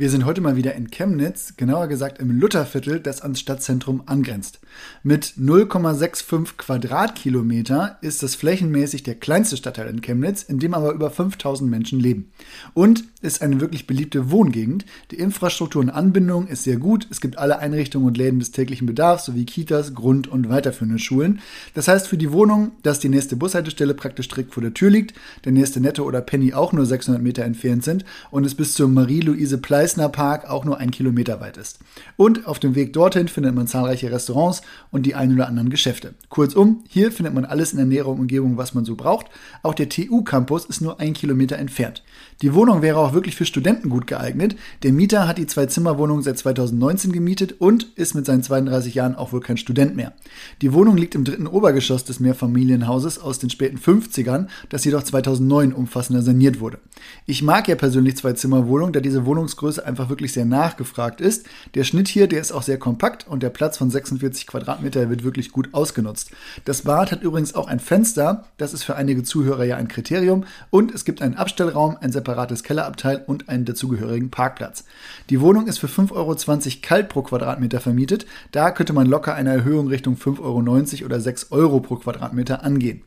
Wir sind heute mal wieder in Chemnitz, genauer gesagt im Lutherviertel, das ans Stadtzentrum angrenzt. Mit 0,65 Quadratkilometer ist das flächenmäßig der kleinste Stadtteil in Chemnitz, in dem aber über 5000 Menschen leben. Und ist eine wirklich beliebte Wohngegend. Die Infrastruktur und Anbindung ist sehr gut. Es gibt alle Einrichtungen und Läden des täglichen Bedarfs sowie Kitas, Grund- und weiterführende Schulen. Das heißt für die Wohnung, dass die nächste Bushaltestelle praktisch direkt vor der Tür liegt, der nächste Netto oder Penny auch nur 600 Meter entfernt sind und es bis zur Marie-Louise Pleis Meißner Park auch nur ein Kilometer weit ist. Und auf dem Weg dorthin findet man zahlreiche Restaurants und die ein oder anderen Geschäfte. Kurzum, hier findet man alles in der näheren Umgebung, was man so braucht. Auch der TU-Campus ist nur ein Kilometer entfernt. Die Wohnung wäre auch wirklich für Studenten gut geeignet. Der Mieter hat die Zwei-Zimmer-Wohnung seit 2019 gemietet und ist mit seinen 32 Jahren auch wohl kein Student mehr. Die Wohnung liegt im dritten Obergeschoss des Mehrfamilienhauses aus den späten 50ern, das jedoch 2009 umfassender saniert wurde. Ich mag ja persönlich Zwei-Zimmer-Wohnungen, da diese Wohnungsgröße Größe einfach wirklich sehr nachgefragt ist. Der Schnitt hier, der ist auch sehr kompakt und der Platz von 46 Quadratmeter wird wirklich gut ausgenutzt. Das Bad hat übrigens auch ein Fenster, das ist für einige Zuhörer ja ein Kriterium und es gibt einen Abstellraum, ein separates Kellerabteil und einen dazugehörigen Parkplatz. Die Wohnung ist für 5,20 Euro kalt pro Quadratmeter vermietet. Da könnte man locker eine Erhöhung Richtung 5,90 Euro oder 6 Euro pro Quadratmeter angehen.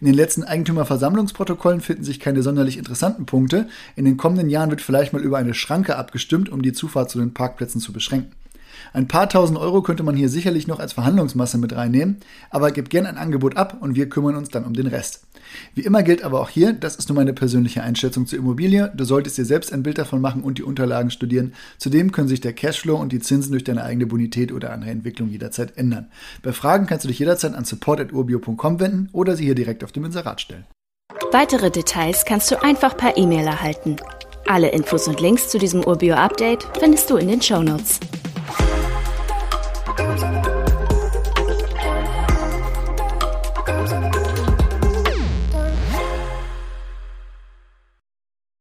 In den letzten Eigentümerversammlungsprotokollen finden sich keine sonderlich interessanten Punkte. In den kommenden Jahren wird vielleicht mal über eine Schranke abgestimmt, um die Zufahrt zu den Parkplätzen zu beschränken. Ein paar tausend Euro könnte man hier sicherlich noch als Verhandlungsmasse mit reinnehmen, aber gebt gern ein Angebot ab und wir kümmern uns dann um den Rest. Wie immer gilt aber auch hier, das ist nur meine persönliche Einschätzung zur Immobilie. Du solltest dir selbst ein Bild davon machen und die Unterlagen studieren. Zudem können sich der Cashflow und die Zinsen durch deine eigene Bonität oder andere Entwicklung jederzeit ändern. Bei Fragen kannst du dich jederzeit an support.urbio.com wenden oder sie hier direkt auf dem Inserat stellen. Weitere Details kannst du einfach per E-Mail erhalten. Alle Infos und Links zu diesem Urbio-Update findest du in den Show Notes.